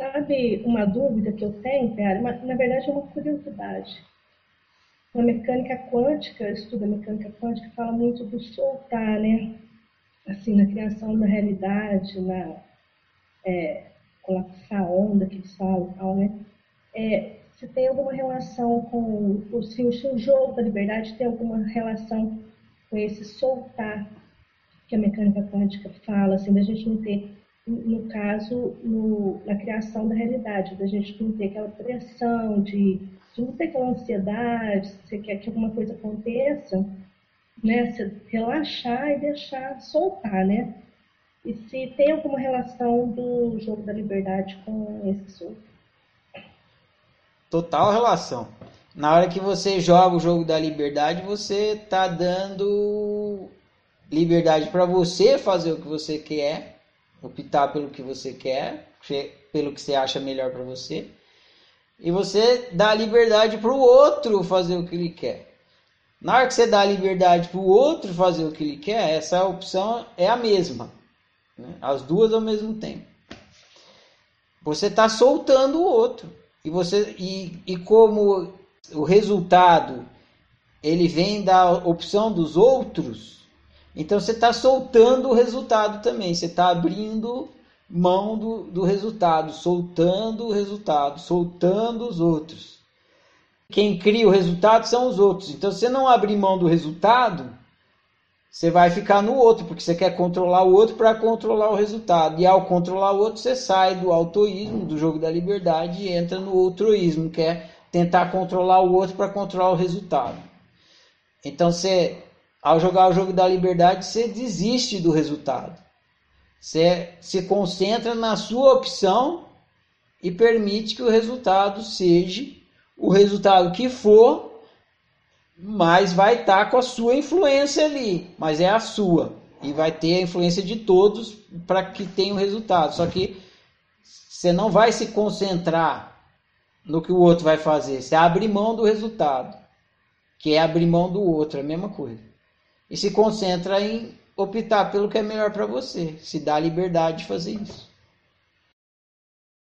Sabe uma dúvida que eu tenho, Pera? Na verdade é uma curiosidade. Na mecânica quântica, estuda mecânica quântica, fala muito do soltar, né? Assim, na criação da realidade, na é, colapsar a onda que eles falam, tal, né? É, se tem alguma relação com o, se o seu jogo da liberdade tem alguma relação com esse soltar que a mecânica quântica fala, assim, da gente não ter, no caso, no, na criação da realidade, da gente não ter aquela pressão de, de não ter aquela ansiedade, se você quer que alguma coisa aconteça, né, se relaxar e deixar soltar, né? E se tem alguma relação do jogo da liberdade com esse soltar total relação. Na hora que você joga o jogo da liberdade, você tá dando liberdade para você fazer o que você quer, optar pelo que você quer, pelo que você acha melhor para você. E você dá liberdade para o outro fazer o que ele quer. Na hora que você dá liberdade para o outro fazer o que ele quer, essa opção é a mesma. Né? As duas ao mesmo tempo. Você está soltando o outro. E você e, e como o resultado ele vem da opção dos outros, então você está soltando o resultado também. Você está abrindo mão do, do resultado, soltando o resultado, soltando os outros. Quem cria o resultado são os outros. Então, se você não abrir mão do resultado, você vai ficar no outro, porque você quer controlar o outro para controlar o resultado. E ao controlar o outro, você sai do autoísmo, do jogo da liberdade, e entra no outroísmo, que é tentar controlar o outro para controlar o resultado. Então, você, ao jogar o jogo da liberdade, você desiste do resultado. Você se concentra na sua opção e permite que o resultado seja o resultado que for mas vai estar tá com a sua influência ali, mas é a sua e vai ter a influência de todos para que tenha o um resultado. Só que você não vai se concentrar no que o outro vai fazer, você abre mão do resultado, que é abrir mão do outro, é a mesma coisa. E se concentra em optar pelo que é melhor para você, se dá a liberdade de fazer isso.